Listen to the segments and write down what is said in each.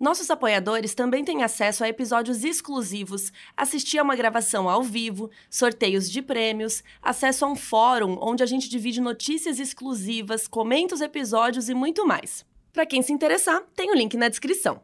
Nossos apoiadores também têm acesso a episódios exclusivos, assistir a uma gravação ao vivo, sorteios de prêmios, acesso a um fórum onde a gente divide notícias exclusivas, comenta os episódios e muito mais. Para quem se interessar, tem o link na descrição.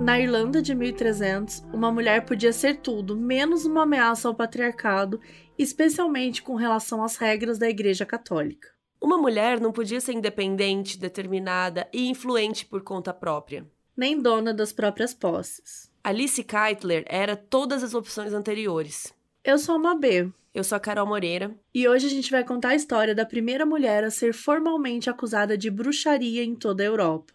Na Irlanda de 1300, uma mulher podia ser tudo, menos uma ameaça ao patriarcado, especialmente com relação às regras da Igreja Católica. Uma mulher não podia ser independente, determinada e influente por conta própria. Nem dona das próprias posses. Alice Keitler era todas as opções anteriores. Eu sou a Mabê. Eu sou a Carol Moreira. E hoje a gente vai contar a história da primeira mulher a ser formalmente acusada de bruxaria em toda a Europa.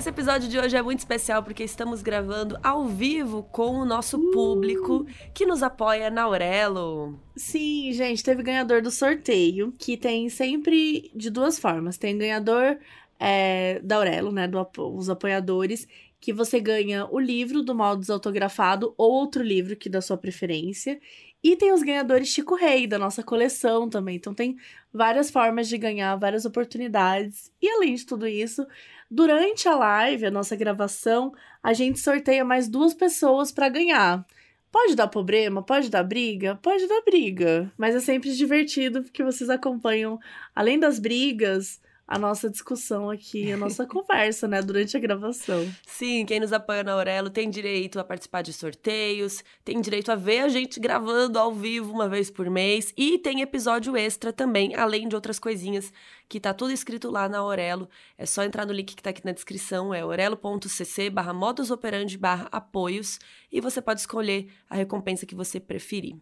Esse episódio de hoje é muito especial porque estamos gravando ao vivo com o nosso público que nos apoia na Aurelo. Sim, gente, teve ganhador do sorteio, que tem sempre de duas formas. Tem ganhador é, da Aurelo, né, do, os apoiadores, que você ganha o livro do mal desautografado ou outro livro que da sua preferência. E tem os ganhadores Chico Rei, da nossa coleção também. Então tem várias formas de ganhar, várias oportunidades. E além de tudo isso, durante a live, a nossa gravação, a gente sorteia mais duas pessoas para ganhar. Pode dar problema, pode dar briga, pode dar briga, mas é sempre divertido porque vocês acompanham, além das brigas, a nossa discussão aqui, a nossa conversa, né, durante a gravação. Sim, quem nos apoia na Aurelo tem direito a participar de sorteios, tem direito a ver a gente gravando ao vivo uma vez por mês e tem episódio extra também, além de outras coisinhas que tá tudo escrito lá na Aurelo. É só entrar no link que tá aqui na descrição, é aurelo.cc barra modusoperandi barra apoios e você pode escolher a recompensa que você preferir.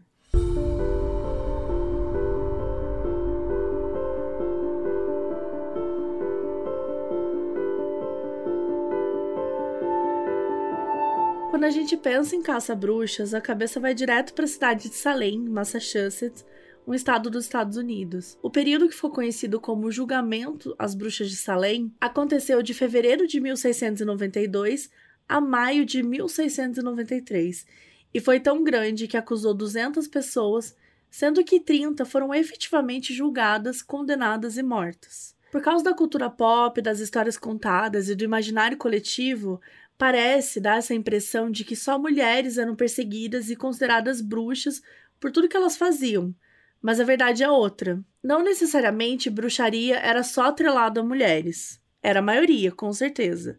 Quando a gente pensa em caça-bruxas, a cabeça vai direto para a cidade de Salem, Massachusetts, um estado dos Estados Unidos. O período que foi conhecido como Julgamento às Bruxas de Salem aconteceu de fevereiro de 1692 a maio de 1693 e foi tão grande que acusou 200 pessoas, sendo que 30 foram efetivamente julgadas, condenadas e mortas. Por causa da cultura pop, das histórias contadas e do imaginário coletivo, Parece dar essa impressão de que só mulheres eram perseguidas e consideradas bruxas por tudo que elas faziam. Mas a verdade é outra. Não necessariamente bruxaria era só atrelado a mulheres. Era a maioria, com certeza.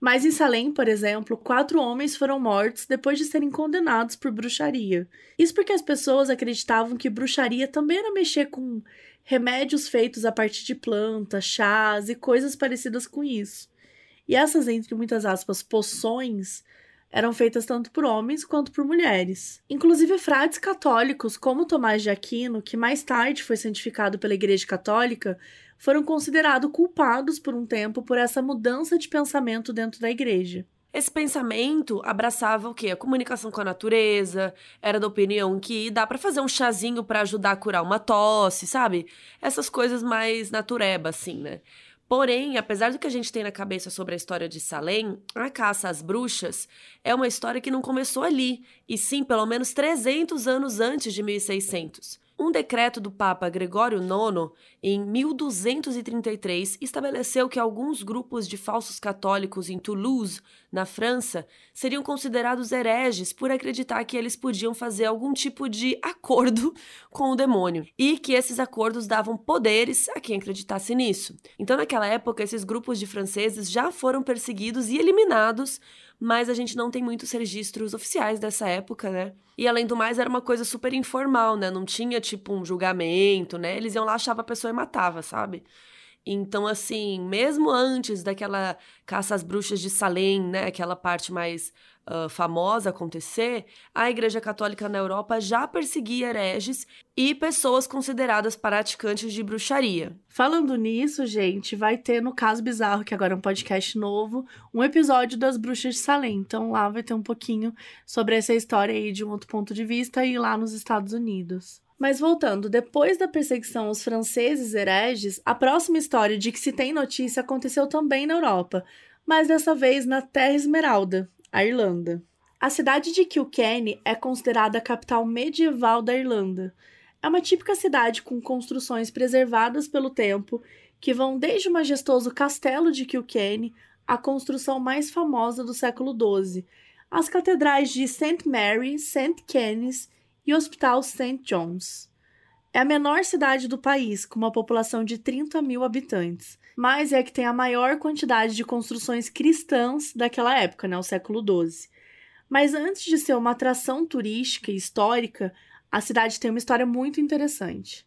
Mas em Salem, por exemplo, quatro homens foram mortos depois de serem condenados por bruxaria. Isso porque as pessoas acreditavam que bruxaria também era mexer com remédios feitos a partir de plantas, chás e coisas parecidas com isso. E essas, entre muitas aspas, poções, eram feitas tanto por homens quanto por mulheres. Inclusive, frades católicos, como Tomás de Aquino, que mais tarde foi santificado pela Igreja Católica, foram considerados culpados por um tempo por essa mudança de pensamento dentro da igreja. Esse pensamento abraçava o quê? A comunicação com a natureza, era da opinião que dá para fazer um chazinho para ajudar a curar uma tosse, sabe? Essas coisas mais natureba, assim, né? Porém, apesar do que a gente tem na cabeça sobre a história de Salem, a caça às bruxas é uma história que não começou ali, e sim pelo menos 300 anos antes de 1600. Um decreto do Papa Gregório IX, em 1233, estabeleceu que alguns grupos de falsos católicos em Toulouse, na França, seriam considerados hereges por acreditar que eles podiam fazer algum tipo de acordo com o demônio e que esses acordos davam poderes a quem acreditasse nisso. Então, naquela época, esses grupos de franceses já foram perseguidos e eliminados mas a gente não tem muitos registros oficiais dessa época, né? E além do mais, era uma coisa super informal, né? Não tinha tipo um julgamento, né? Eles iam lá, achava a pessoa e matava, sabe? Então, assim, mesmo antes daquela caça às bruxas de Salem, né, aquela parte mais famosa acontecer, a Igreja Católica na Europa já perseguia hereges e pessoas consideradas praticantes de bruxaria. Falando nisso, gente, vai ter no Caso Bizarro, que agora é um podcast novo, um episódio das bruxas de Salem. Então lá vai ter um pouquinho sobre essa história aí de um outro ponto de vista e lá nos Estados Unidos. Mas voltando, depois da perseguição aos franceses hereges, a próxima história de que se tem notícia aconteceu também na Europa, mas dessa vez na Terra Esmeralda, a Irlanda. A cidade de Kilkenny é considerada a capital medieval da Irlanda. É uma típica cidade com construções preservadas pelo tempo, que vão desde o majestoso castelo de Kilkenny à construção mais famosa do século XII, as catedrais de St. Mary, St. Kennis e o Hospital St. John's. É a menor cidade do país, com uma população de 30 mil habitantes, mas é que tem a maior quantidade de construções cristãs daquela época, né, o século XII. Mas antes de ser uma atração turística e histórica, a cidade tem uma história muito interessante.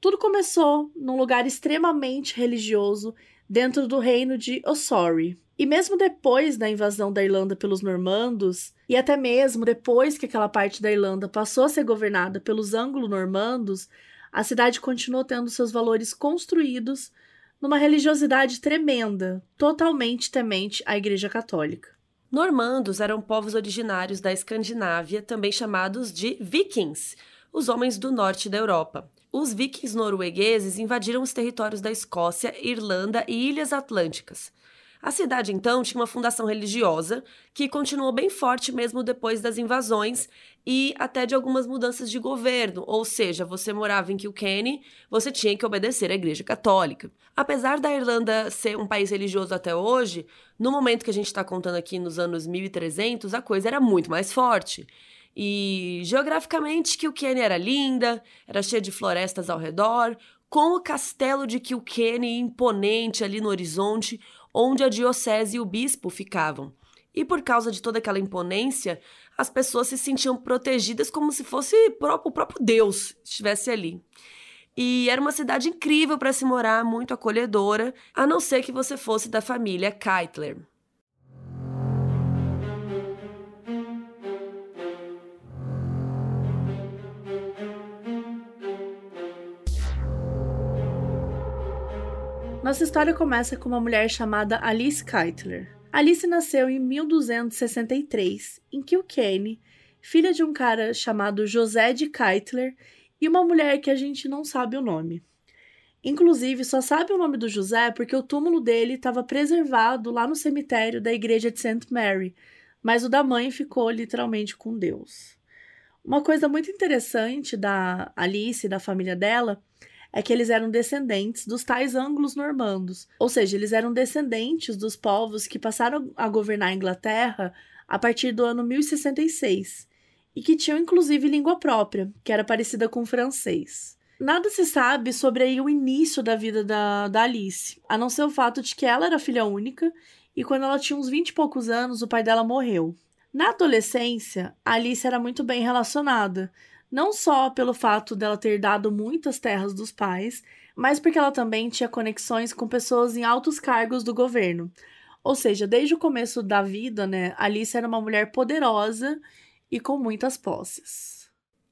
Tudo começou num lugar extremamente religioso dentro do reino de Ossory, e mesmo depois da invasão da Irlanda pelos normandos, e até mesmo depois que aquela parte da Irlanda passou a ser governada pelos anglo-normandos, a cidade continuou tendo seus valores construídos numa religiosidade tremenda, totalmente temente à Igreja Católica. Normandos eram povos originários da Escandinávia, também chamados de vikings, os homens do norte da Europa. Os vikings noruegueses invadiram os territórios da Escócia, Irlanda e Ilhas Atlânticas. A cidade, então, tinha uma fundação religiosa que continuou bem forte mesmo depois das invasões e até de algumas mudanças de governo, ou seja, você morava em Kilkenny, você tinha que obedecer à Igreja Católica. Apesar da Irlanda ser um país religioso até hoje, no momento que a gente está contando aqui nos anos 1300, a coisa era muito mais forte. E geograficamente, Kilkenny era linda, era cheia de florestas ao redor, com o castelo de Kilkenny imponente ali no horizonte, onde a diocese e o bispo ficavam. E por causa de toda aquela imponência, as pessoas se sentiam protegidas como se fosse o próprio Deus estivesse ali. E era uma cidade incrível para se morar, muito acolhedora, a não ser que você fosse da família Keitler. Nossa história começa com uma mulher chamada Alice Keitler. Alice nasceu em 1263, em Kilkenny, filha de um cara chamado José de Keitler e uma mulher que a gente não sabe o nome. Inclusive, só sabe o nome do José porque o túmulo dele estava preservado lá no cemitério da igreja de St. Mary, mas o da mãe ficou literalmente com Deus. Uma coisa muito interessante da Alice e da família dela é que eles eram descendentes dos tais ângulos normandos, ou seja, eles eram descendentes dos povos que passaram a governar a Inglaterra a partir do ano 1066 e que tinham inclusive língua própria, que era parecida com o francês. Nada se sabe sobre o início da vida da, da Alice, a não ser o fato de que ela era filha única e quando ela tinha uns 20 e poucos anos, o pai dela morreu. Na adolescência, a Alice era muito bem relacionada, não só pelo fato dela ter dado muitas terras dos pais, mas porque ela também tinha conexões com pessoas em altos cargos do governo. Ou seja, desde o começo da vida, né, Alice era uma mulher poderosa e com muitas posses.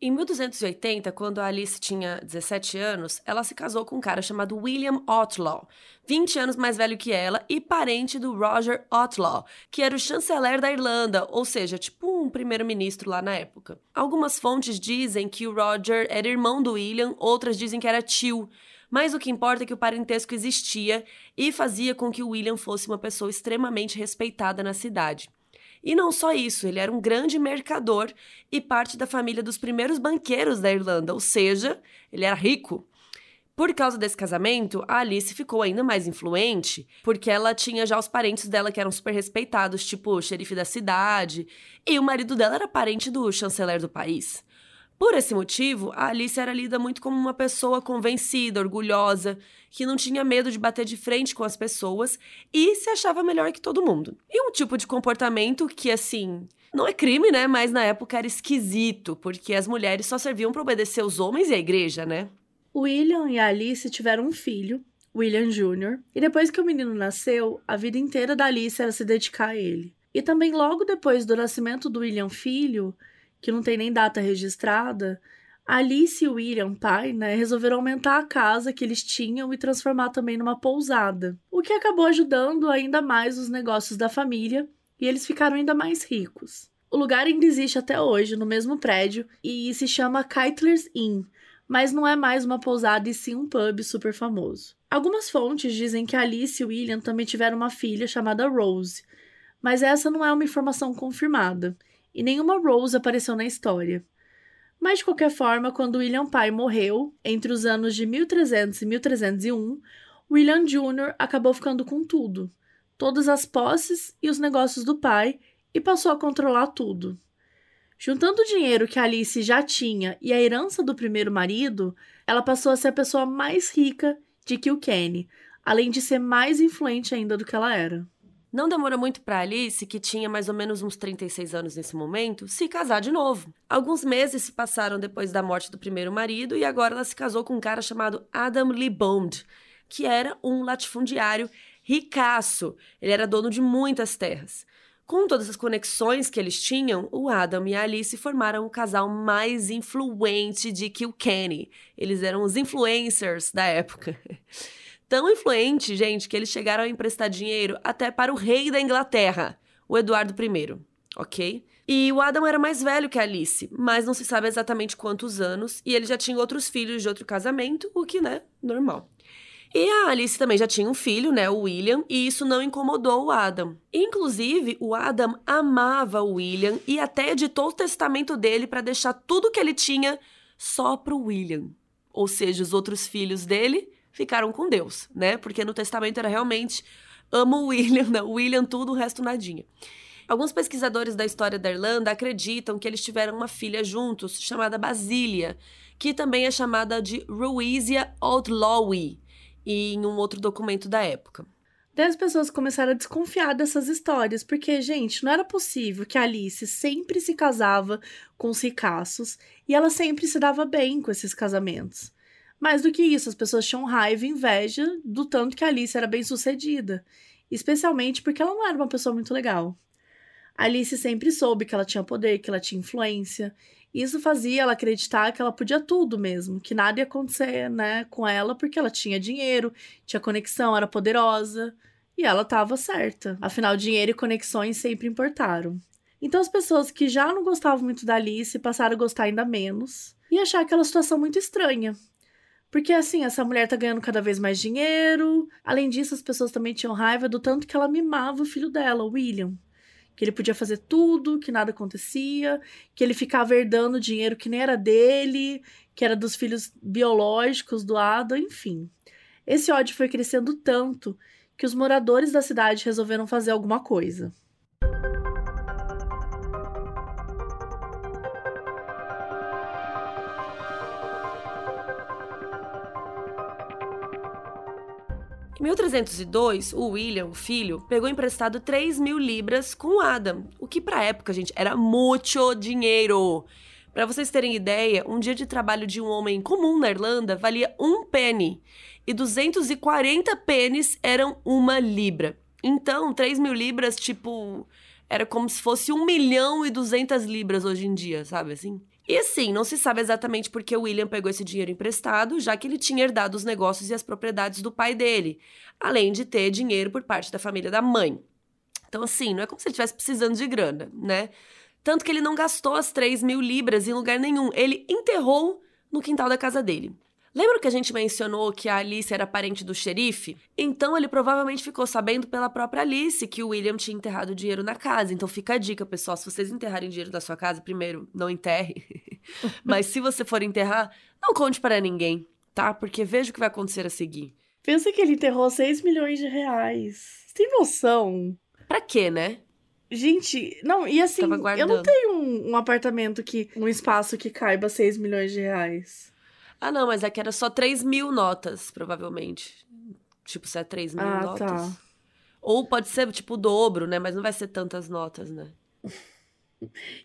Em 1280, quando Alice tinha 17 anos, ela se casou com um cara chamado William Outlaw, 20 anos mais velho que ela e parente do Roger Outlaw, que era o chanceler da Irlanda, ou seja, tipo um primeiro-ministro lá na época. Algumas fontes dizem que o Roger era irmão do William, outras dizem que era tio. Mas o que importa é que o parentesco existia e fazia com que William fosse uma pessoa extremamente respeitada na cidade. E não só isso, ele era um grande mercador e parte da família dos primeiros banqueiros da Irlanda, ou seja, ele era rico. Por causa desse casamento, a Alice ficou ainda mais influente, porque ela tinha já os parentes dela que eram super respeitados, tipo o xerife da cidade, e o marido dela era parente do chanceler do país. Por esse motivo, a Alice era lida muito como uma pessoa convencida, orgulhosa, que não tinha medo de bater de frente com as pessoas e se achava melhor que todo mundo. E um tipo de comportamento que, assim, não é crime, né? Mas na época era esquisito, porque as mulheres só serviam para obedecer os homens e a igreja, né? William e Alice tiveram um filho, William Jr., e depois que o menino nasceu, a vida inteira da Alice era se dedicar a ele. E também logo depois do nascimento do William filho, que não tem nem data registrada, Alice e William, pai, né, resolveram aumentar a casa que eles tinham e transformar também numa pousada, o que acabou ajudando ainda mais os negócios da família e eles ficaram ainda mais ricos. O lugar ainda existe até hoje, no mesmo prédio, e se chama Keitler's Inn, mas não é mais uma pousada e sim um pub super famoso. Algumas fontes dizem que Alice e William também tiveram uma filha chamada Rose, mas essa não é uma informação confirmada, e nenhuma Rose apareceu na história. Mas, de qualquer forma, quando William pai morreu, entre os anos de 1300 e 1301, William Jr. acabou ficando com tudo, todas as posses e os negócios do pai, e passou a controlar tudo. Juntando o dinheiro que Alice já tinha e a herança do primeiro marido, ela passou a ser a pessoa mais rica de Kilkenny, além de ser mais influente ainda do que ela era. Não demorou muito para Alice, que tinha mais ou menos uns 36 anos nesse momento, se casar de novo. Alguns meses se passaram depois da morte do primeiro marido e agora ela se casou com um cara chamado Adam Lee Bond, que era um latifundiário ricaço. Ele era dono de muitas terras. Com todas as conexões que eles tinham, o Adam e a Alice formaram o casal mais influente de Kilkenny. Eles eram os influencers da época. Tão influente, gente, que eles chegaram a emprestar dinheiro até para o rei da Inglaterra, o Eduardo I, ok? E o Adam era mais velho que a Alice, mas não se sabe exatamente quantos anos, e ele já tinha outros filhos de outro casamento, o que, né, normal. E a Alice também já tinha um filho, né, o William, e isso não incomodou o Adam. Inclusive, o Adam amava o William e até editou o testamento dele para deixar tudo que ele tinha só pro William. Ou seja, os outros filhos dele ficaram com Deus, né? Porque no testamento era realmente amo William, não, William tudo, o resto nadinha. Alguns pesquisadores da história da Irlanda acreditam que eles tiveram uma filha juntos, chamada Basília, que também é chamada de Ruizia Outlawy, em um outro documento da época. Daí as pessoas começaram a desconfiar dessas histórias, porque, gente, não era possível que Alice sempre se casava com os ricaços e ela sempre se dava bem com esses casamentos. Mais do que isso, as pessoas tinham raiva e inveja do tanto que a Alice era bem sucedida, especialmente porque ela não era uma pessoa muito legal. A Alice sempre soube que ela tinha poder, que ela tinha influência, isso fazia ela acreditar que ela podia tudo mesmo, que nada ia acontecer, né, com ela porque ela tinha dinheiro, tinha conexão, era poderosa, e ela estava certa. Afinal, dinheiro e conexões sempre importaram. Então as pessoas que já não gostavam muito da Alice passaram a gostar ainda menos e achar aquela situação muito estranha. Porque assim, essa mulher tá ganhando cada vez mais dinheiro. Além disso, as pessoas também tinham raiva do tanto que ela mimava o filho dela, o William que ele podia fazer tudo, que nada acontecia, que ele ficava herdando dinheiro que nem era dele, que era dos filhos biológicos do Adam, enfim. Esse ódio foi crescendo tanto que os moradores da cidade resolveram fazer alguma coisa. 1302, o William, o filho, pegou emprestado 3 mil libras com o Adam, o que pra época, gente, era muito dinheiro. Para vocês terem ideia, um dia de trabalho de um homem comum na Irlanda valia um penny e 240 pennies eram uma libra. Então, 3 mil libras, tipo, era como se fosse 1 milhão e 200 libras hoje em dia, sabe assim? E assim, não se sabe exatamente por que o William pegou esse dinheiro emprestado, já que ele tinha herdado os negócios e as propriedades do pai dele, além de ter dinheiro por parte da família da mãe. Então, assim, não é como se ele estivesse precisando de grana, né? Tanto que ele não gastou as 3 mil libras em lugar nenhum, ele enterrou no quintal da casa dele. Lembra que a gente mencionou que a Alice era parente do xerife? Então ele provavelmente ficou sabendo pela própria Alice que o William tinha enterrado dinheiro na casa. Então fica a dica, pessoal: se vocês enterrarem dinheiro da sua casa, primeiro, não enterre. Mas se você for enterrar, não conte para ninguém, tá? Porque veja o que vai acontecer a seguir. Pensa que ele enterrou 6 milhões de reais. Você tem noção? Pra quê, né? Gente, não, e assim, eu não tenho um, um apartamento que. um espaço que caiba 6 milhões de reais. Ah, não, mas é que era só 3 mil notas, provavelmente. Tipo, se é 3 mil ah, notas. Tá. Ou pode ser, tipo, o dobro, né? Mas não vai ser tantas notas, né?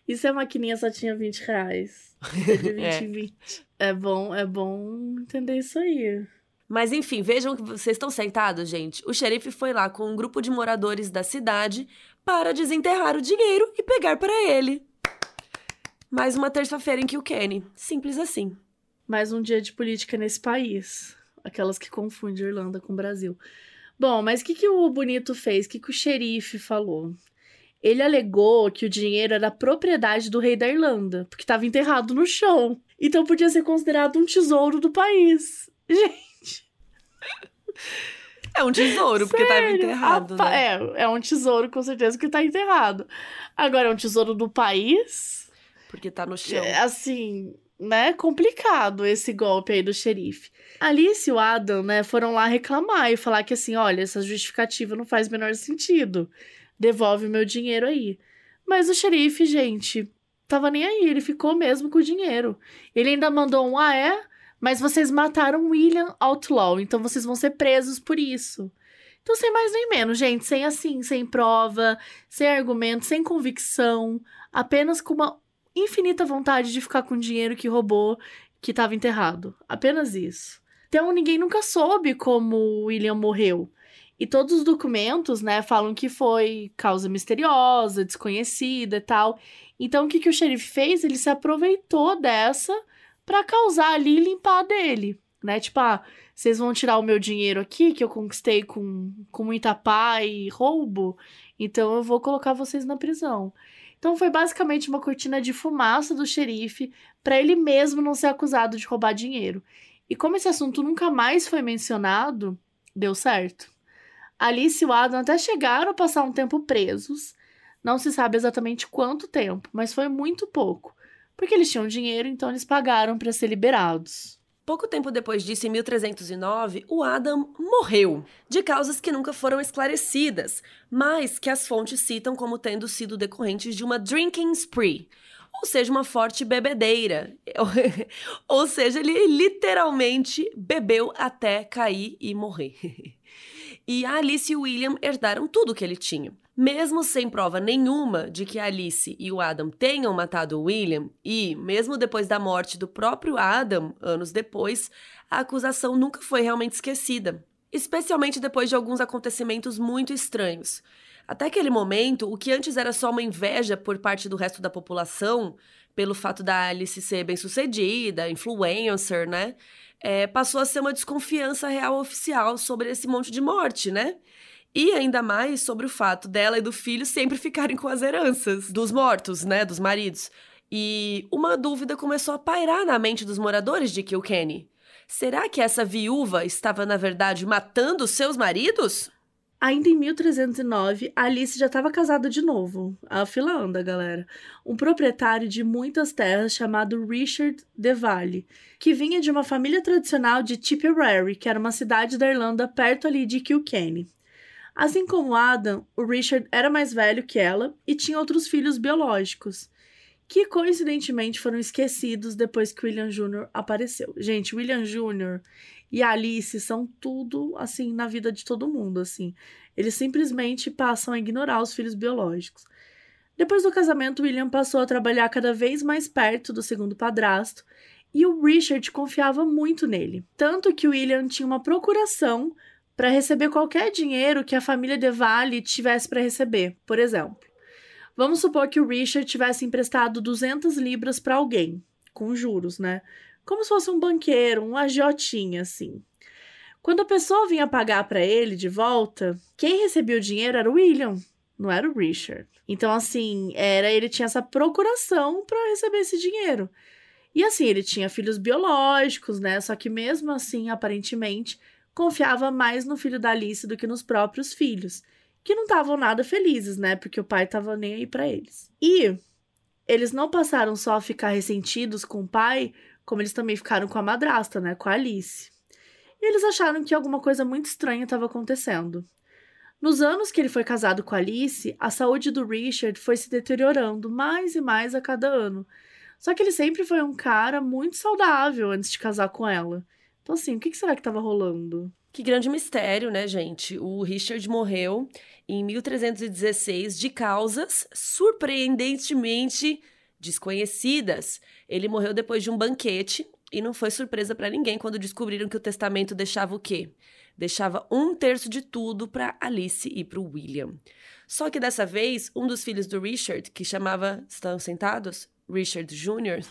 E se a maquininha só tinha 20 reais? De 20 é. 20. É bom, é bom entender isso aí. Mas enfim, vejam que vocês estão sentados, gente. O xerife foi lá com um grupo de moradores da cidade para desenterrar o dinheiro e pegar para ele. Mais uma terça-feira em que o Kenny. Simples assim. Mais um dia de política nesse país. Aquelas que confundem Irlanda com o Brasil. Bom, mas o que, que o bonito fez? O que, que o xerife falou? Ele alegou que o dinheiro era propriedade do rei da Irlanda, porque estava enterrado no chão. Então podia ser considerado um tesouro do país. Gente. É um tesouro, porque estava enterrado. né? É, é um tesouro, com certeza, que está enterrado. Agora, é um tesouro do país. Porque tá no chão. É, assim, né? Complicado esse golpe aí do xerife. Alice e o Adam, né, foram lá reclamar e falar que assim, olha, essa justificativa não faz menor sentido. Devolve o meu dinheiro aí. Mas o xerife, gente, tava nem aí, ele ficou mesmo com o dinheiro. Ele ainda mandou um, ah, é? Mas vocês mataram William Outlaw, então vocês vão ser presos por isso. Então, sem mais nem menos, gente, sem assim, sem prova, sem argumento, sem convicção, apenas com uma infinita vontade de ficar com o dinheiro que roubou, que estava enterrado. Apenas isso. Então, ninguém nunca soube como William morreu. E todos os documentos, né, falam que foi causa misteriosa, desconhecida e tal. Então, o que, que o xerife fez? Ele se aproveitou dessa para causar ali e limpar dele, né? Tipo, ah, vocês vão tirar o meu dinheiro aqui, que eu conquistei com, com muita pá e roubo, então eu vou colocar vocês na prisão. Então foi basicamente uma cortina de fumaça do xerife para ele mesmo não ser acusado de roubar dinheiro. E como esse assunto nunca mais foi mencionado, deu certo. Alice e o Adam até chegaram a passar um tempo presos. Não se sabe exatamente quanto tempo, mas foi muito pouco. Porque eles tinham dinheiro, então eles pagaram para ser liberados. Pouco tempo depois disso, em 1309, o Adam morreu, de causas que nunca foram esclarecidas, mas que as fontes citam como tendo sido decorrentes de uma drinking spree, ou seja, uma forte bebedeira. ou seja, ele literalmente bebeu até cair e morrer. e a Alice e William herdaram tudo que ele tinha. Mesmo sem prova nenhuma de que Alice e o Adam tenham matado William, e mesmo depois da morte do próprio Adam, anos depois, a acusação nunca foi realmente esquecida, especialmente depois de alguns acontecimentos muito estranhos. Até aquele momento, o que antes era só uma inveja por parte do resto da população, pelo fato da Alice ser bem-sucedida, influencer, né? É, passou a ser uma desconfiança real oficial sobre esse monte de morte, né? E ainda mais sobre o fato dela e do filho sempre ficarem com as heranças dos mortos, né? Dos maridos. E uma dúvida começou a pairar na mente dos moradores de Kilkenny. Será que essa viúva estava, na verdade, matando seus maridos? Ainda em 1309, Alice já estava casada de novo. A fila anda, galera. Um proprietário de muitas terras chamado Richard de Valle, que vinha de uma família tradicional de Tipperary, que era uma cidade da Irlanda perto ali de Kilkenny. Assim como Adam, o Richard era mais velho que ela e tinha outros filhos biológicos, que coincidentemente foram esquecidos depois que William Jr. apareceu. Gente, William Jr. e Alice são tudo assim na vida de todo mundo, assim. Eles simplesmente passam a ignorar os filhos biológicos. Depois do casamento, William passou a trabalhar cada vez mais perto do segundo padrasto e o Richard confiava muito nele. Tanto que William tinha uma procuração para receber qualquer dinheiro que a família de Vale tivesse para receber. Por exemplo, vamos supor que o Richard tivesse emprestado 200 libras para alguém, com juros, né? Como se fosse um banqueiro, um agiotinha, assim. Quando a pessoa vinha pagar para ele de volta, quem recebia o dinheiro era o William, não era o Richard. Então, assim, era ele tinha essa procuração para receber esse dinheiro. E assim, ele tinha filhos biológicos, né? Só que mesmo assim, aparentemente, confiava mais no filho da Alice do que nos próprios filhos, que não estavam nada felizes, né? Porque o pai estava nem aí para eles. E eles não passaram só a ficar ressentidos com o pai, como eles também ficaram com a madrasta, né? Com a Alice. E eles acharam que alguma coisa muito estranha estava acontecendo. Nos anos que ele foi casado com a Alice, a saúde do Richard foi se deteriorando mais e mais a cada ano. Só que ele sempre foi um cara muito saudável antes de casar com ela. Então, assim, o que será que estava rolando? Que grande mistério, né, gente? O Richard morreu em 1316 de causas surpreendentemente desconhecidas. Ele morreu depois de um banquete E não foi surpresa para ninguém quando descobriram que o testamento deixava o quê? Deixava um terço de tudo para Alice e para o William. Só que dessa vez, um dos filhos do Richard, que chamava. Estão sentados? Richard Jr.,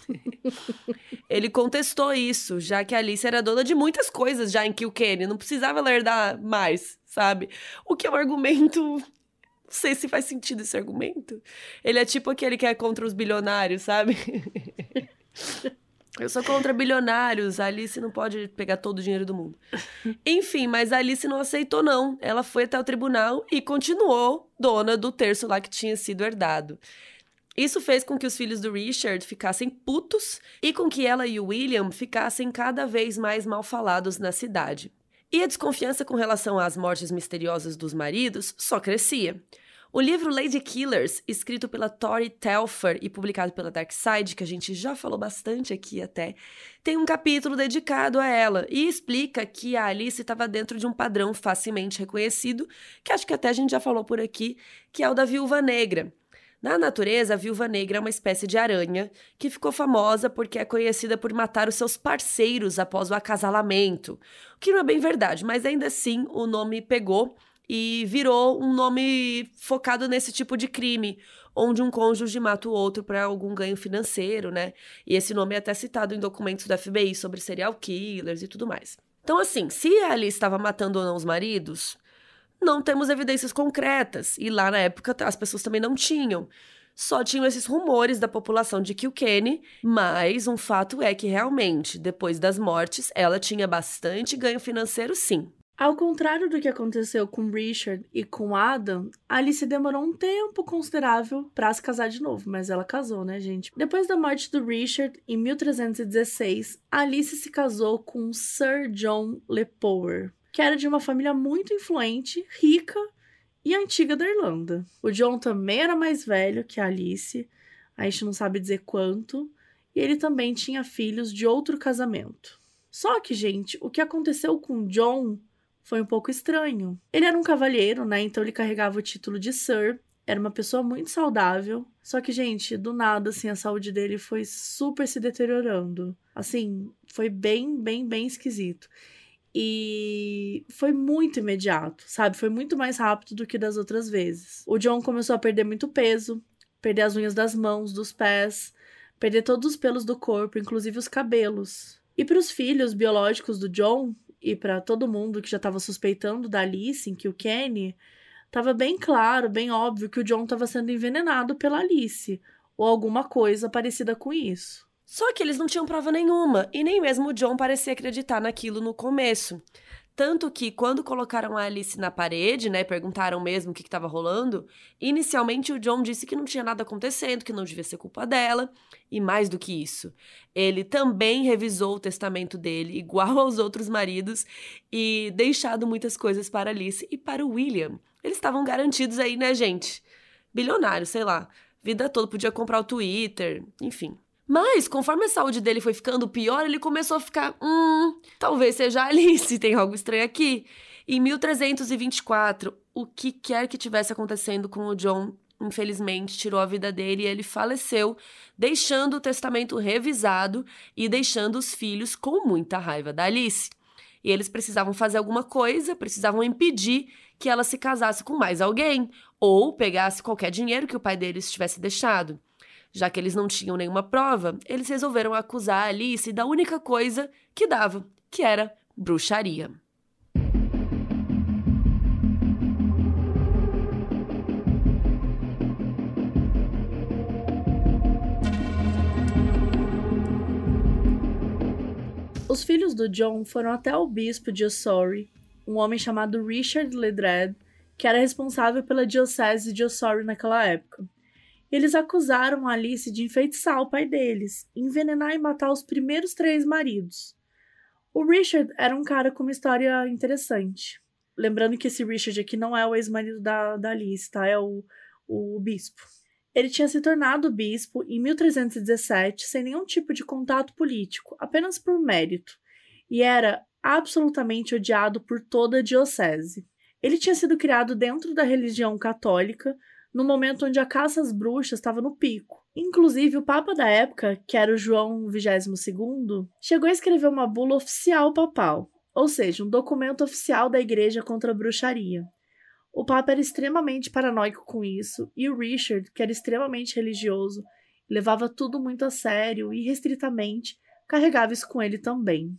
ele contestou isso, já que a Alice era dona de muitas coisas já em Kilkenny, não precisava ela herdar mais, sabe? O que é um argumento. Não sei se faz sentido esse argumento. Ele é tipo aquele que é contra os bilionários, sabe? Eu sou contra bilionários, a Alice não pode pegar todo o dinheiro do mundo. Enfim, mas a Alice não aceitou, não. Ela foi até o tribunal e continuou dona do terço lá que tinha sido herdado. Isso fez com que os filhos do Richard ficassem putos e com que ela e o William ficassem cada vez mais mal falados na cidade. E a desconfiança com relação às mortes misteriosas dos maridos só crescia. O livro Lady Killers, escrito pela Tori Telfer e publicado pela Dark Side, que a gente já falou bastante aqui até, tem um capítulo dedicado a ela e explica que a Alice estava dentro de um padrão facilmente reconhecido, que acho que até a gente já falou por aqui, que é o da viúva negra. Na natureza, a viúva negra é uma espécie de aranha que ficou famosa porque é conhecida por matar os seus parceiros após o acasalamento. O que não é bem verdade, mas ainda assim o nome pegou e virou um nome focado nesse tipo de crime, onde um cônjuge mata o outro para algum ganho financeiro, né? E esse nome é até citado em documentos do FBI sobre serial killers e tudo mais. Então, assim, se a Alice estava matando ou não os maridos, não temos evidências concretas. E lá na época as pessoas também não tinham. Só tinham esses rumores da população de Kilkenny, mas um fato é que realmente, depois das mortes, ela tinha bastante ganho financeiro, sim. Ao contrário do que aconteceu com Richard e com Adam, Alice demorou um tempo considerável para se casar de novo, mas ela casou, né, gente? Depois da morte do Richard, em 1316, Alice se casou com Sir John Lepoer, que era de uma família muito influente, rica e antiga da Irlanda. O John também era mais velho que a Alice, a gente não sabe dizer quanto, e ele também tinha filhos de outro casamento. Só que, gente, o que aconteceu com John foi um pouco estranho. Ele era um cavalheiro, né? Então ele carregava o título de Sir, era uma pessoa muito saudável. Só que, gente, do nada, assim, a saúde dele foi super se deteriorando. Assim, foi bem, bem, bem esquisito. E foi muito imediato, sabe? Foi muito mais rápido do que das outras vezes. O John começou a perder muito peso, perder as unhas das mãos, dos pés, perder todos os pelos do corpo, inclusive os cabelos. E para os filhos biológicos do John e para todo mundo que já estava suspeitando da Alice, em que o Kenny, estava bem claro, bem óbvio que o John estava sendo envenenado pela Alice ou alguma coisa parecida com isso. Só que eles não tinham prova nenhuma, e nem mesmo o John parecia acreditar naquilo no começo. Tanto que, quando colocaram a Alice na parede, né, perguntaram mesmo o que estava rolando, inicialmente o John disse que não tinha nada acontecendo, que não devia ser culpa dela, e mais do que isso, ele também revisou o testamento dele, igual aos outros maridos, e deixado muitas coisas para Alice e para o William. Eles estavam garantidos aí, né, gente? Bilionários, sei lá. Vida toda podia comprar o Twitter, enfim. Mas, conforme a saúde dele foi ficando pior, ele começou a ficar: hum, talvez seja Alice, tem algo estranho aqui. Em 1324, o que quer que tivesse acontecendo com o John, infelizmente, tirou a vida dele e ele faleceu, deixando o testamento revisado e deixando os filhos com muita raiva da Alice. E eles precisavam fazer alguma coisa, precisavam impedir que ela se casasse com mais alguém ou pegasse qualquer dinheiro que o pai deles tivesse deixado. Já que eles não tinham nenhuma prova, eles resolveram acusar Alice da única coisa que dava, que era bruxaria. Os filhos do John foram até o bispo de Ossory, um homem chamado Richard Ledred, que era responsável pela diocese de Ossory naquela época. Eles acusaram Alice de enfeitiçar o pai deles, envenenar e matar os primeiros três maridos. O Richard era um cara com uma história interessante. Lembrando que esse Richard aqui não é o ex-marido da, da Alice, tá? É o, o bispo. Ele tinha se tornado bispo em 1317 sem nenhum tipo de contato político, apenas por mérito, e era absolutamente odiado por toda a diocese. Ele tinha sido criado dentro da religião católica, no momento onde a caça às bruxas estava no pico. Inclusive, o Papa da época, que era o João XXII, chegou a escrever uma bula oficial papal, ou seja, um documento oficial da igreja contra a bruxaria. O Papa era extremamente paranoico com isso, e o Richard, que era extremamente religioso, levava tudo muito a sério e restritamente, carregava isso com ele também.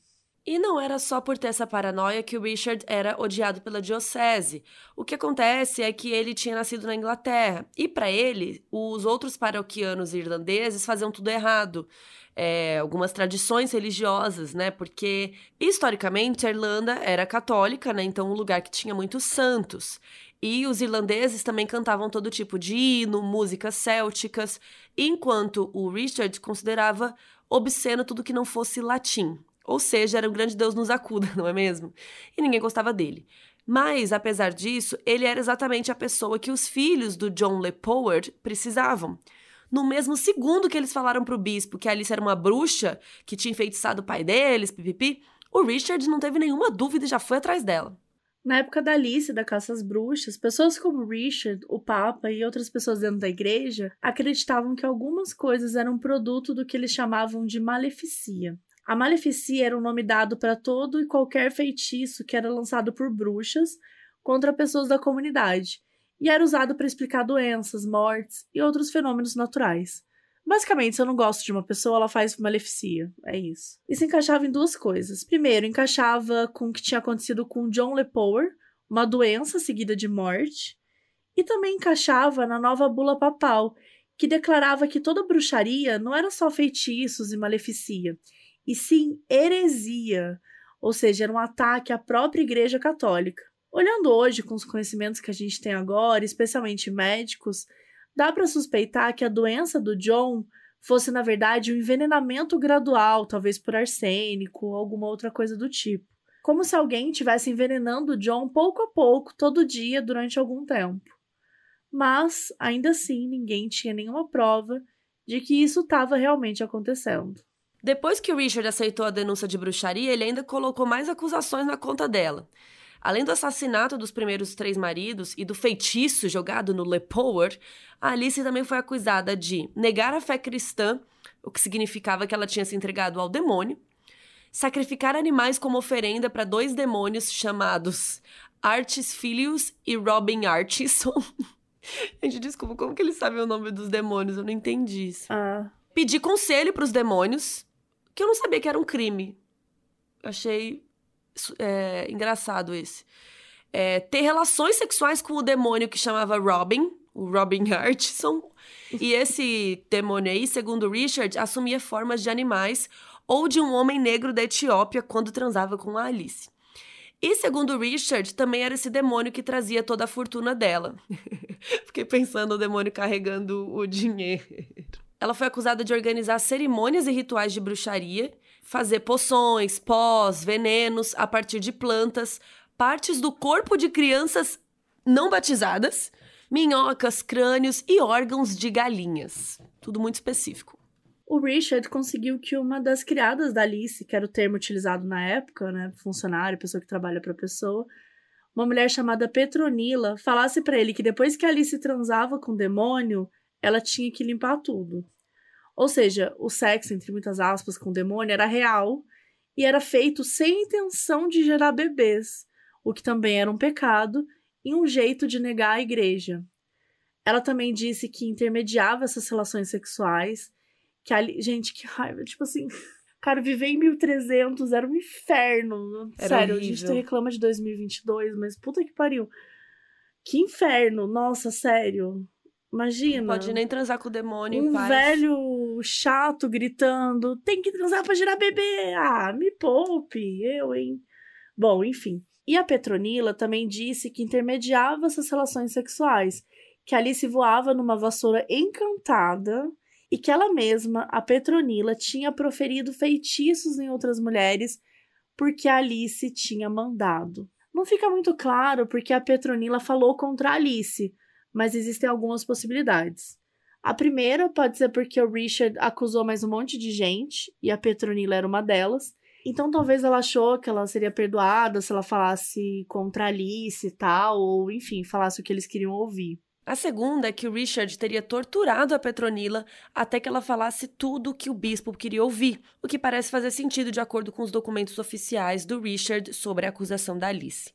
E não era só por ter essa paranoia que o Richard era odiado pela diocese. O que acontece é que ele tinha nascido na Inglaterra e para ele os outros paroquianos irlandeses faziam tudo errado. É, algumas tradições religiosas, né? Porque historicamente a Irlanda era católica, né? Então um lugar que tinha muitos santos. E os irlandeses também cantavam todo tipo de hino, músicas célticas, enquanto o Richard considerava obsceno tudo que não fosse latim. Ou seja, era um grande Deus nos acuda, não é mesmo? E ninguém gostava dele. Mas, apesar disso, ele era exatamente a pessoa que os filhos do John Lepoward precisavam. No mesmo segundo que eles falaram para o bispo que Alice era uma bruxa, que tinha enfeitiçado o pai deles, pipipi, o Richard não teve nenhuma dúvida e já foi atrás dela. Na época da Alice da caça às bruxas, pessoas como Richard, o Papa e outras pessoas dentro da igreja acreditavam que algumas coisas eram produto do que eles chamavam de maleficia. A maleficia era o um nome dado para todo e qualquer feitiço que era lançado por bruxas contra pessoas da comunidade e era usado para explicar doenças, mortes e outros fenômenos naturais. Basicamente, se eu não gosto de uma pessoa, ela faz maleficia. É isso. Se encaixava em duas coisas. Primeiro, encaixava com o que tinha acontecido com John Lepower, uma doença seguida de morte. E também encaixava na nova bula papal, que declarava que toda bruxaria não era só feitiços e maleficia, e sim heresia, ou seja, era um ataque à própria Igreja Católica. Olhando hoje com os conhecimentos que a gente tem agora, especialmente médicos, dá para suspeitar que a doença do John fosse, na verdade, um envenenamento gradual, talvez por arsênico ou alguma outra coisa do tipo. Como se alguém estivesse envenenando o John pouco a pouco, todo dia, durante algum tempo. Mas, ainda assim, ninguém tinha nenhuma prova de que isso estava realmente acontecendo. Depois que o Richard aceitou a denúncia de bruxaria, ele ainda colocou mais acusações na conta dela. Além do assassinato dos primeiros três maridos e do feitiço jogado no Lepower, a Alice também foi acusada de negar a fé cristã, o que significava que ela tinha se entregado ao demônio, sacrificar animais como oferenda para dois demônios chamados Artis Filius e Robin Artison. Gente, desculpa, como que eles sabem o nome dos demônios? Eu não entendi isso. Ah. Pedir conselho para os demônios, que eu não sabia que era um crime. Achei é, engraçado esse. É, ter relações sexuais com o demônio que chamava Robin, o Robin Hurtson. E esse demônio aí, segundo Richard, assumia formas de animais ou de um homem negro da Etiópia quando transava com a Alice. E segundo Richard, também era esse demônio que trazia toda a fortuna dela. Fiquei pensando o demônio carregando o dinheiro. Ela foi acusada de organizar cerimônias e rituais de bruxaria, fazer poções, pós, venenos a partir de plantas, partes do corpo de crianças não batizadas, minhocas, crânios e órgãos de galinhas. Tudo muito específico. O Richard conseguiu que uma das criadas da Alice, que era o termo utilizado na época, né, funcionário, pessoa que trabalha para a pessoa, uma mulher chamada Petronila, falasse para ele que depois que Alice transava com o demônio, ela tinha que limpar tudo. Ou seja, o sexo, entre muitas aspas, com o demônio era real e era feito sem intenção de gerar bebês, o que também era um pecado e um jeito de negar a igreja. Ela também disse que intermediava essas relações sexuais, que ali, gente, que raiva, tipo assim, cara, viver em 1300 era um inferno. Era Sério, horrível. a gente reclama de 2022, mas puta que pariu. Que inferno, nossa, sério. Imagina. Não pode nem transar com o demônio um velho chato gritando: tem que transar pra gerar bebê. Ah, me poupe, eu, hein? Bom, enfim. E a Petronila também disse que intermediava essas relações sexuais, que Alice voava numa vassoura encantada e que ela mesma, a Petronila, tinha proferido feitiços em outras mulheres porque a Alice tinha mandado. Não fica muito claro porque a Petronila falou contra a Alice, mas existem algumas possibilidades. A primeira pode ser porque o Richard acusou mais um monte de gente e a Petronila era uma delas. Então talvez ela achou que ela seria perdoada se ela falasse contra Alice e tal, ou enfim, falasse o que eles queriam ouvir. A segunda é que o Richard teria torturado a Petronila até que ela falasse tudo o que o bispo queria ouvir, o que parece fazer sentido de acordo com os documentos oficiais do Richard sobre a acusação da Alice.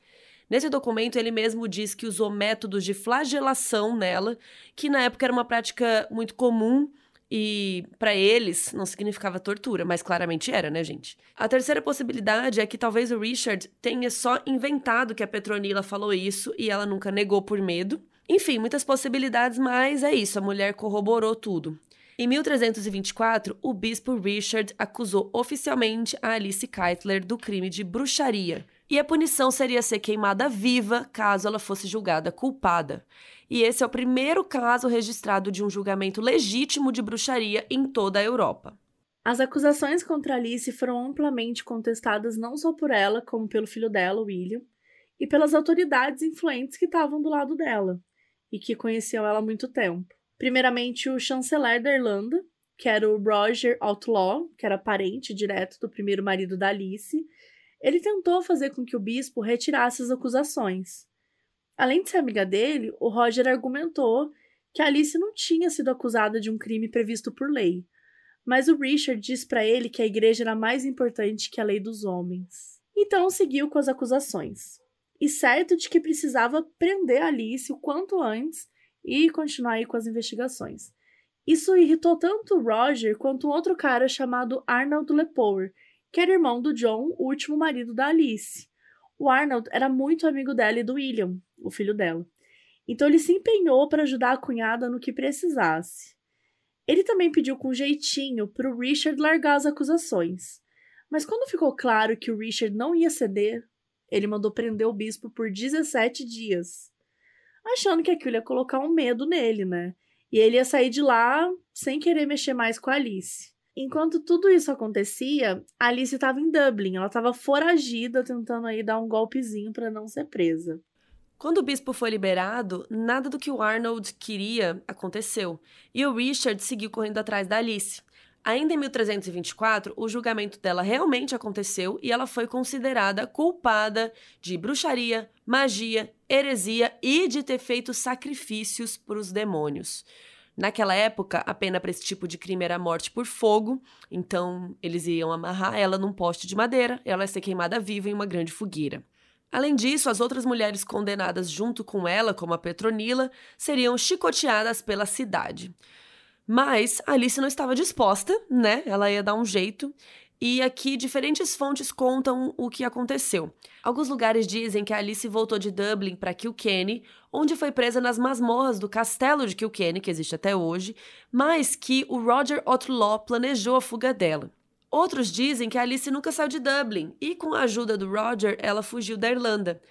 Nesse documento, ele mesmo diz que usou métodos de flagelação nela, que na época era uma prática muito comum e para eles não significava tortura, mas claramente era, né, gente? A terceira possibilidade é que talvez o Richard tenha só inventado que a Petronila falou isso e ela nunca negou por medo. Enfim, muitas possibilidades, mas é isso, a mulher corroborou tudo. Em 1324, o bispo Richard acusou oficialmente a Alice Keitler do crime de bruxaria, e a punição seria ser queimada viva caso ela fosse julgada culpada. E esse é o primeiro caso registrado de um julgamento legítimo de bruxaria em toda a Europa. As acusações contra Alice foram amplamente contestadas não só por ela, como pelo filho dela, William, e pelas autoridades influentes que estavam do lado dela e que conheciam ela há muito tempo. Primeiramente, o chanceler da Irlanda, que era o Roger Outlaw, que era parente direto do primeiro marido da Alice, ele tentou fazer com que o bispo retirasse as acusações. Além de ser amiga dele, o Roger argumentou que Alice não tinha sido acusada de um crime previsto por lei, mas o Richard disse para ele que a igreja era mais importante que a lei dos homens. Então seguiu com as acusações. E certo de que precisava prender Alice o quanto antes e continuar aí com as investigações. Isso irritou tanto Roger quanto um outro cara chamado Arnold Lepore, que era irmão do John, o último marido da Alice. O Arnold era muito amigo dela e do William, o filho dela. Então ele se empenhou para ajudar a cunhada no que precisasse. Ele também pediu com jeitinho para o Richard largar as acusações. Mas quando ficou claro que o Richard não ia ceder, ele mandou prender o bispo por 17 dias. Achando que aquilo ia colocar um medo nele, né? E ele ia sair de lá sem querer mexer mais com a Alice. Enquanto tudo isso acontecia, Alice estava em Dublin. Ela estava foragida, tentando aí dar um golpezinho para não ser presa. Quando o bispo foi liberado, nada do que o Arnold queria aconteceu, e o Richard seguiu correndo atrás da Alice. Ainda em 1324, o julgamento dela realmente aconteceu e ela foi considerada culpada de bruxaria, magia, heresia e de ter feito sacrifícios para os demônios. Naquela época, a pena para esse tipo de crime era morte por fogo, então eles iam amarrar ela num poste de madeira, ela ia ser queimada viva em uma grande fogueira. Além disso, as outras mulheres condenadas junto com ela, como a Petronila, seriam chicoteadas pela cidade. Mas Alice não estava disposta, né? Ela ia dar um jeito e aqui diferentes fontes contam o que aconteceu. Alguns lugares dizem que Alice voltou de Dublin para Kilkenny, onde foi presa nas masmorras do castelo de Kilkenny, que existe até hoje, mas que o Roger Outlaw planejou a fuga dela. Outros dizem que Alice nunca saiu de Dublin e, com a ajuda do Roger, ela fugiu da Irlanda.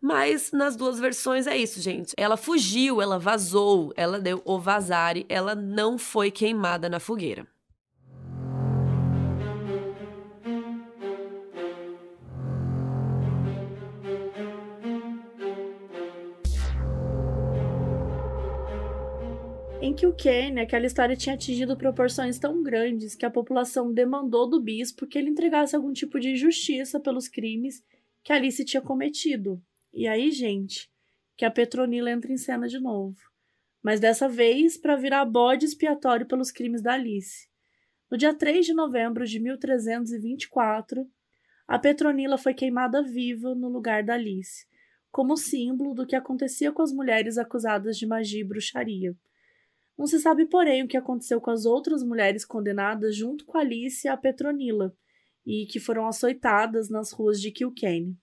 Mas nas duas versões é isso, gente. Ela fugiu, ela vazou, ela deu o vazare, ela não foi queimada na fogueira. Em que o Kenny, aquela história tinha atingido proporções tão grandes que a população demandou do bispo que ele entregasse algum tipo de justiça pelos crimes que Alice tinha cometido. E aí, gente, que a Petronila entra em cena de novo. Mas dessa vez para virar bode expiatório pelos crimes da Alice. No dia 3 de novembro de 1324, a Petronila foi queimada viva no lugar da Alice, como símbolo do que acontecia com as mulheres acusadas de magia e bruxaria. Não se sabe, porém, o que aconteceu com as outras mulheres condenadas junto com Alice e a Petronila, e que foram açoitadas nas ruas de Kilkenny.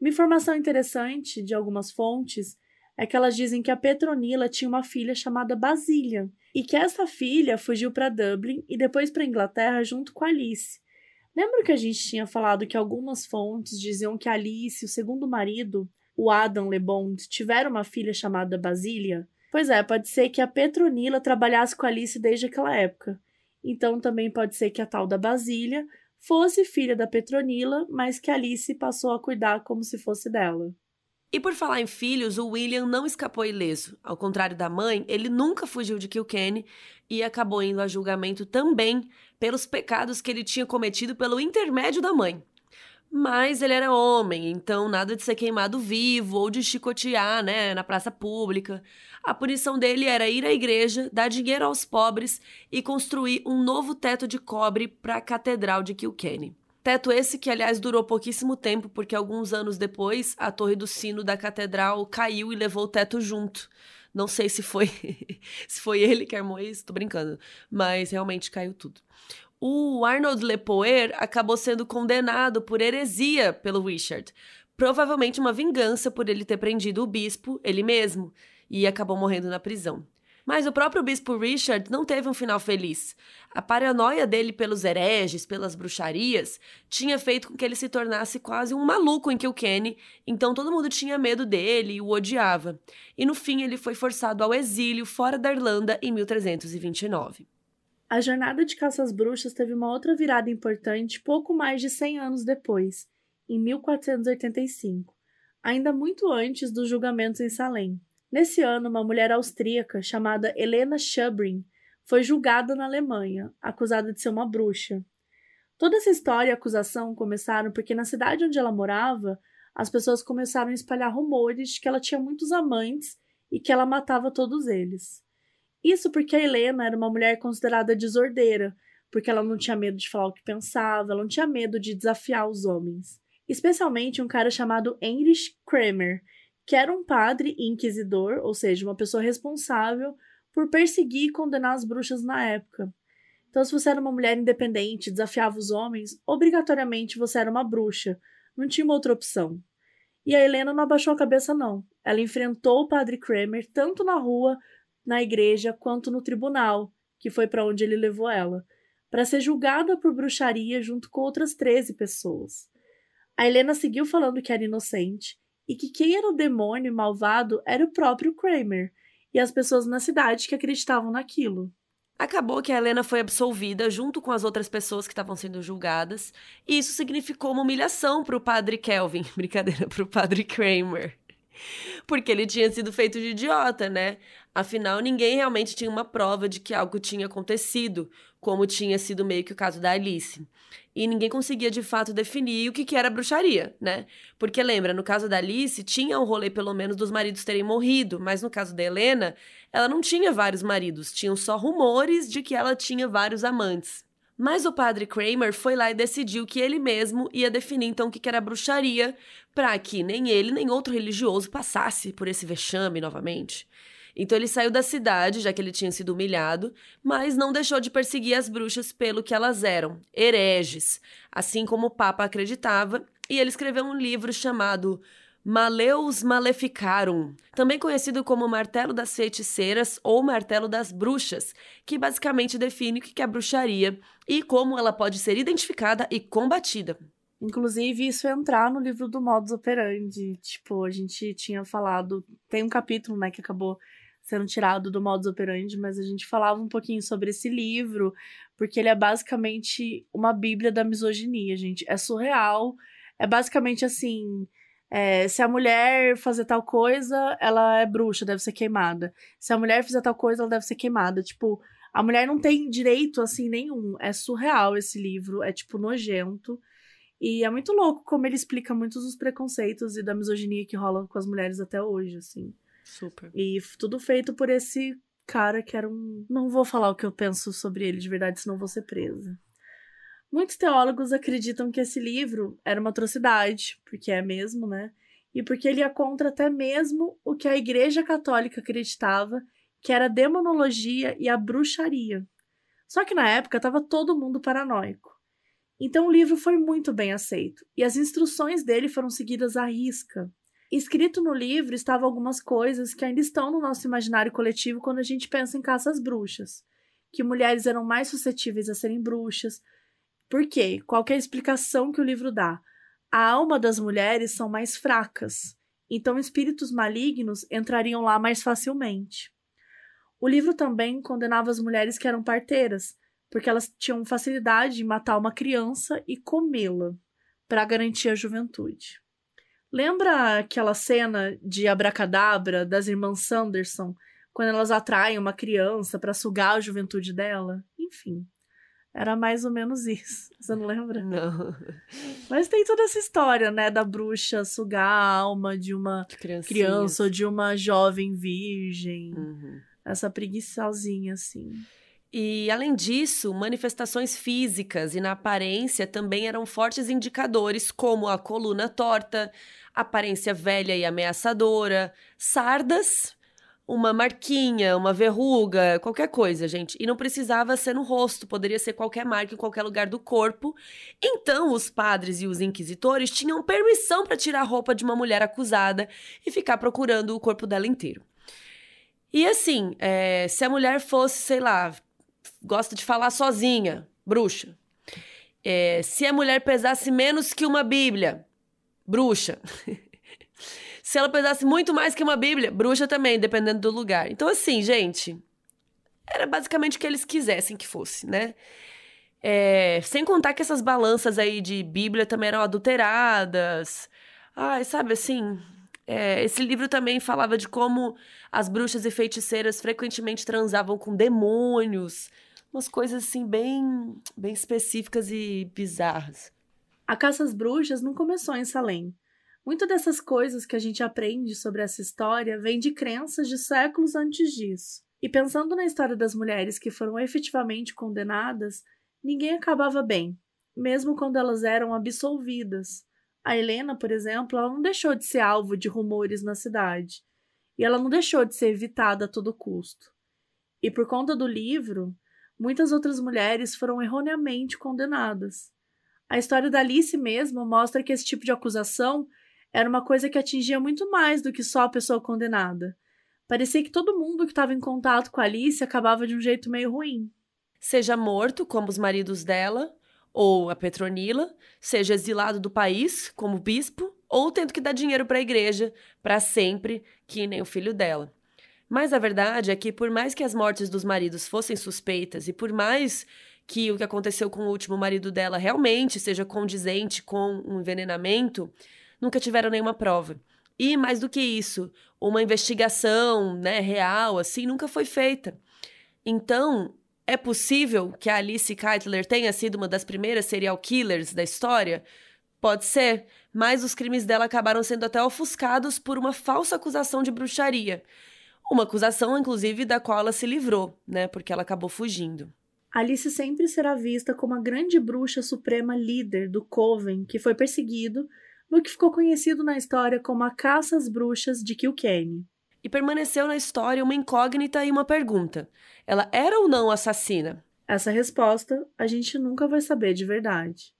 Uma informação interessante de algumas fontes é que elas dizem que a Petronila tinha uma filha chamada Basília, e que essa filha fugiu para Dublin e depois para Inglaterra junto com Alice. Lembra que a gente tinha falado que algumas fontes diziam que Alice, o segundo marido, o Adam LeBond, tiveram uma filha chamada Basília? Pois é, pode ser que a Petronila trabalhasse com Alice desde aquela época. Então também pode ser que a tal da Basília fosse filha da Petronila, mas que Alice passou a cuidar como se fosse dela. E por falar em filhos, o William não escapou ileso. Ao contrário da mãe, ele nunca fugiu de Kilkenny e acabou indo a julgamento também pelos pecados que ele tinha cometido pelo intermédio da mãe. Mas ele era homem, então nada de ser queimado vivo ou de chicotear, né, na praça pública. A punição dele era ir à igreja, dar dinheiro aos pobres e construir um novo teto de cobre para a Catedral de Kilkenny. Teto esse que, aliás, durou pouquíssimo tempo, porque alguns anos depois a torre do sino da catedral caiu e levou o teto junto. Não sei se foi se foi ele que armou isso, tô brincando, mas realmente caiu tudo. O Arnold Lepoer acabou sendo condenado por heresia pelo Richard, provavelmente uma vingança por ele ter prendido o bispo, ele mesmo, e acabou morrendo na prisão. Mas o próprio bispo Richard não teve um final feliz. A paranoia dele pelos hereges, pelas bruxarias, tinha feito com que ele se tornasse quase um maluco em Kilkenny, então todo mundo tinha medo dele e o odiava. E no fim ele foi forçado ao exílio fora da Irlanda em 1329. A jornada de caça às bruxas teve uma outra virada importante pouco mais de 100 anos depois, em 1485, ainda muito antes dos julgamentos em Salem. Nesse ano, uma mulher austríaca chamada Helena Schubring foi julgada na Alemanha, acusada de ser uma bruxa. Toda essa história e acusação começaram porque na cidade onde ela morava, as pessoas começaram a espalhar rumores de que ela tinha muitos amantes e que ela matava todos eles. Isso porque a Helena era uma mulher considerada desordeira, porque ela não tinha medo de falar o que pensava, ela não tinha medo de desafiar os homens. Especialmente um cara chamado Heinrich Kramer, que era um padre inquisidor, ou seja, uma pessoa responsável por perseguir e condenar as bruxas na época. Então, se você era uma mulher independente, desafiava os homens, obrigatoriamente você era uma bruxa. Não tinha uma outra opção. E a Helena não abaixou a cabeça, não. Ela enfrentou o padre Kramer tanto na rua, na igreja, quanto no tribunal, que foi para onde ele levou ela, para ser julgada por bruxaria junto com outras 13 pessoas. A Helena seguiu falando que era inocente e que quem era o demônio malvado era o próprio Kramer e as pessoas na cidade que acreditavam naquilo. Acabou que a Helena foi absolvida junto com as outras pessoas que estavam sendo julgadas, e isso significou uma humilhação para o padre Kelvin, brincadeira, para o padre Kramer. Porque ele tinha sido feito de idiota, né? Afinal, ninguém realmente tinha uma prova de que algo tinha acontecido, como tinha sido meio que o caso da Alice. E ninguém conseguia de fato definir o que, que era bruxaria, né? Porque lembra, no caso da Alice, tinha um rolê pelo menos dos maridos terem morrido, mas no caso da Helena, ela não tinha vários maridos, tinham só rumores de que ela tinha vários amantes. Mas o padre Kramer foi lá e decidiu que ele mesmo ia definir então o que era bruxaria, para que nem ele nem outro religioso passasse por esse vexame novamente. Então ele saiu da cidade, já que ele tinha sido humilhado, mas não deixou de perseguir as bruxas pelo que elas eram, hereges, assim como o Papa acreditava, e ele escreveu um livro chamado Maleus Maleficarum, também conhecido como Martelo das Feiticeiras ou Martelo das Bruxas, que basicamente define o que é bruxaria e como ela pode ser identificada e combatida. Inclusive, isso entrar no livro do Modus Operandi. Tipo, a gente tinha falado. Tem um capítulo, né, que acabou sendo tirado do modus operandi, mas a gente falava um pouquinho sobre esse livro, porque ele é basicamente uma bíblia da misoginia, gente. É surreal. É basicamente assim. É, se a mulher fazer tal coisa, ela é bruxa, deve ser queimada. Se a mulher fizer tal coisa, ela deve ser queimada. Tipo, a mulher não tem direito assim nenhum. É surreal esse livro, é tipo nojento. E é muito louco como ele explica muitos dos preconceitos e da misoginia que rola com as mulheres até hoje, assim. Super. E tudo feito por esse cara que era um. Não vou falar o que eu penso sobre ele de verdade, senão vou ser presa. Muitos teólogos acreditam que esse livro era uma atrocidade, porque é mesmo, né? E porque ele ia contra até mesmo o que a Igreja Católica acreditava, que era a demonologia e a bruxaria. Só que na época estava todo mundo paranoico. Então o livro foi muito bem aceito, e as instruções dele foram seguidas à risca. Escrito no livro estavam algumas coisas que ainda estão no nosso imaginário coletivo quando a gente pensa em caça às bruxas. Que mulheres eram mais suscetíveis a serem bruxas. Por quê? Qual é a explicação que o livro dá? A alma das mulheres são mais fracas, então espíritos malignos entrariam lá mais facilmente. O livro também condenava as mulheres que eram parteiras, porque elas tinham facilidade em matar uma criança e comê-la para garantir a juventude. Lembra aquela cena de Abracadabra das irmãs Sanderson, quando elas atraem uma criança para sugar a juventude dela? Enfim, Era mais ou menos isso. Você não lembra? Não. Mas tem toda essa história, né? Da bruxa sugar a alma de uma criança ou de uma jovem virgem. Uhum. Essa preguiçosinha, assim. E, além disso, manifestações físicas e na aparência também eram fortes indicadores, como a coluna torta, aparência velha e ameaçadora, sardas, uma marquinha, uma verruga, qualquer coisa, gente. E não precisava ser no rosto, poderia ser qualquer marca em qualquer lugar do corpo. Então, os padres e os inquisitores tinham permissão para tirar a roupa de uma mulher acusada e ficar procurando o corpo dela inteiro. E assim, é, se a mulher fosse, sei lá, gosta de falar sozinha, bruxa. É, se a mulher pesasse menos que uma Bíblia, bruxa. se ela pesasse muito mais que uma Bíblia, bruxa também, dependendo do lugar. Então, assim, gente, era basicamente o que eles quisessem que fosse, né? É, sem contar que essas balanças aí de Bíblia também eram adulteradas. Ai, sabe assim. É, esse livro também falava de como as bruxas e feiticeiras frequentemente transavam com demônios, umas coisas assim bem, bem específicas e bizarras. A caça às bruxas não começou em Salem. Muitas dessas coisas que a gente aprende sobre essa história vem de crenças de séculos antes disso. E pensando na história das mulheres que foram efetivamente condenadas, ninguém acabava bem, mesmo quando elas eram absolvidas. A Helena, por exemplo, ela não deixou de ser alvo de rumores na cidade. E ela não deixou de ser evitada a todo custo. E por conta do livro, muitas outras mulheres foram erroneamente condenadas. A história da Alice mesmo mostra que esse tipo de acusação era uma coisa que atingia muito mais do que só a pessoa condenada. Parecia que todo mundo que estava em contato com Alice acabava de um jeito meio ruim. Seja morto, como os maridos dela, ou a Petronila, seja exilado do país, como bispo, ou tendo que dar dinheiro para a igreja para sempre, que nem o filho dela. Mas a verdade é que, por mais que as mortes dos maridos fossem suspeitas e por mais que o que aconteceu com o último marido dela realmente seja condizente com um envenenamento, nunca tiveram nenhuma prova. E mais do que isso, uma investigação, né, real assim nunca foi feita. Então, é possível que a Alice Keitler tenha sido uma das primeiras serial killers da história? Pode ser, mas os crimes dela acabaram sendo até ofuscados por uma falsa acusação de bruxaria. Uma acusação, inclusive, da qual ela se livrou, né? Porque ela acabou fugindo. Alice sempre será vista como a grande bruxa suprema líder do Coven, que foi perseguido no que ficou conhecido na história como a Caça às Bruxas de Kilkenny. E permaneceu na história uma incógnita e uma pergunta: ela era ou não assassina? Essa resposta a gente nunca vai saber de verdade.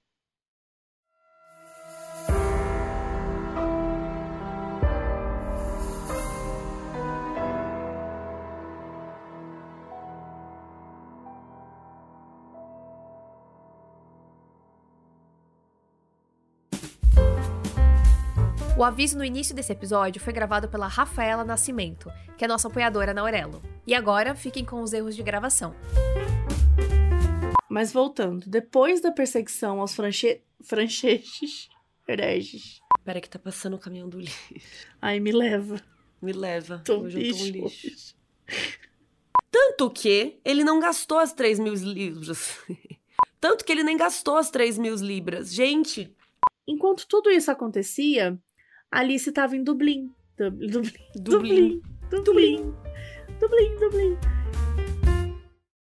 O aviso no início desse episódio foi gravado pela Rafaela Nascimento, que é nossa apoiadora na Aurelo. E agora fiquem com os erros de gravação. Mas voltando, depois da perseguição aos franche... francheses, hereges. Peraí que tá passando o caminhão do lixo. Ai, me leva. Me leva. Tô Hoje lixo, eu tô um lixo. lixo. Tanto que ele não gastou as 3 mil libras. Tanto que ele nem gastou as 3 mil libras. Gente, Enquanto tudo isso acontecia, Alice estava em Dublin. Dub- Dublin. Dublin. Dublin. Dublin. Dublin. Dublin.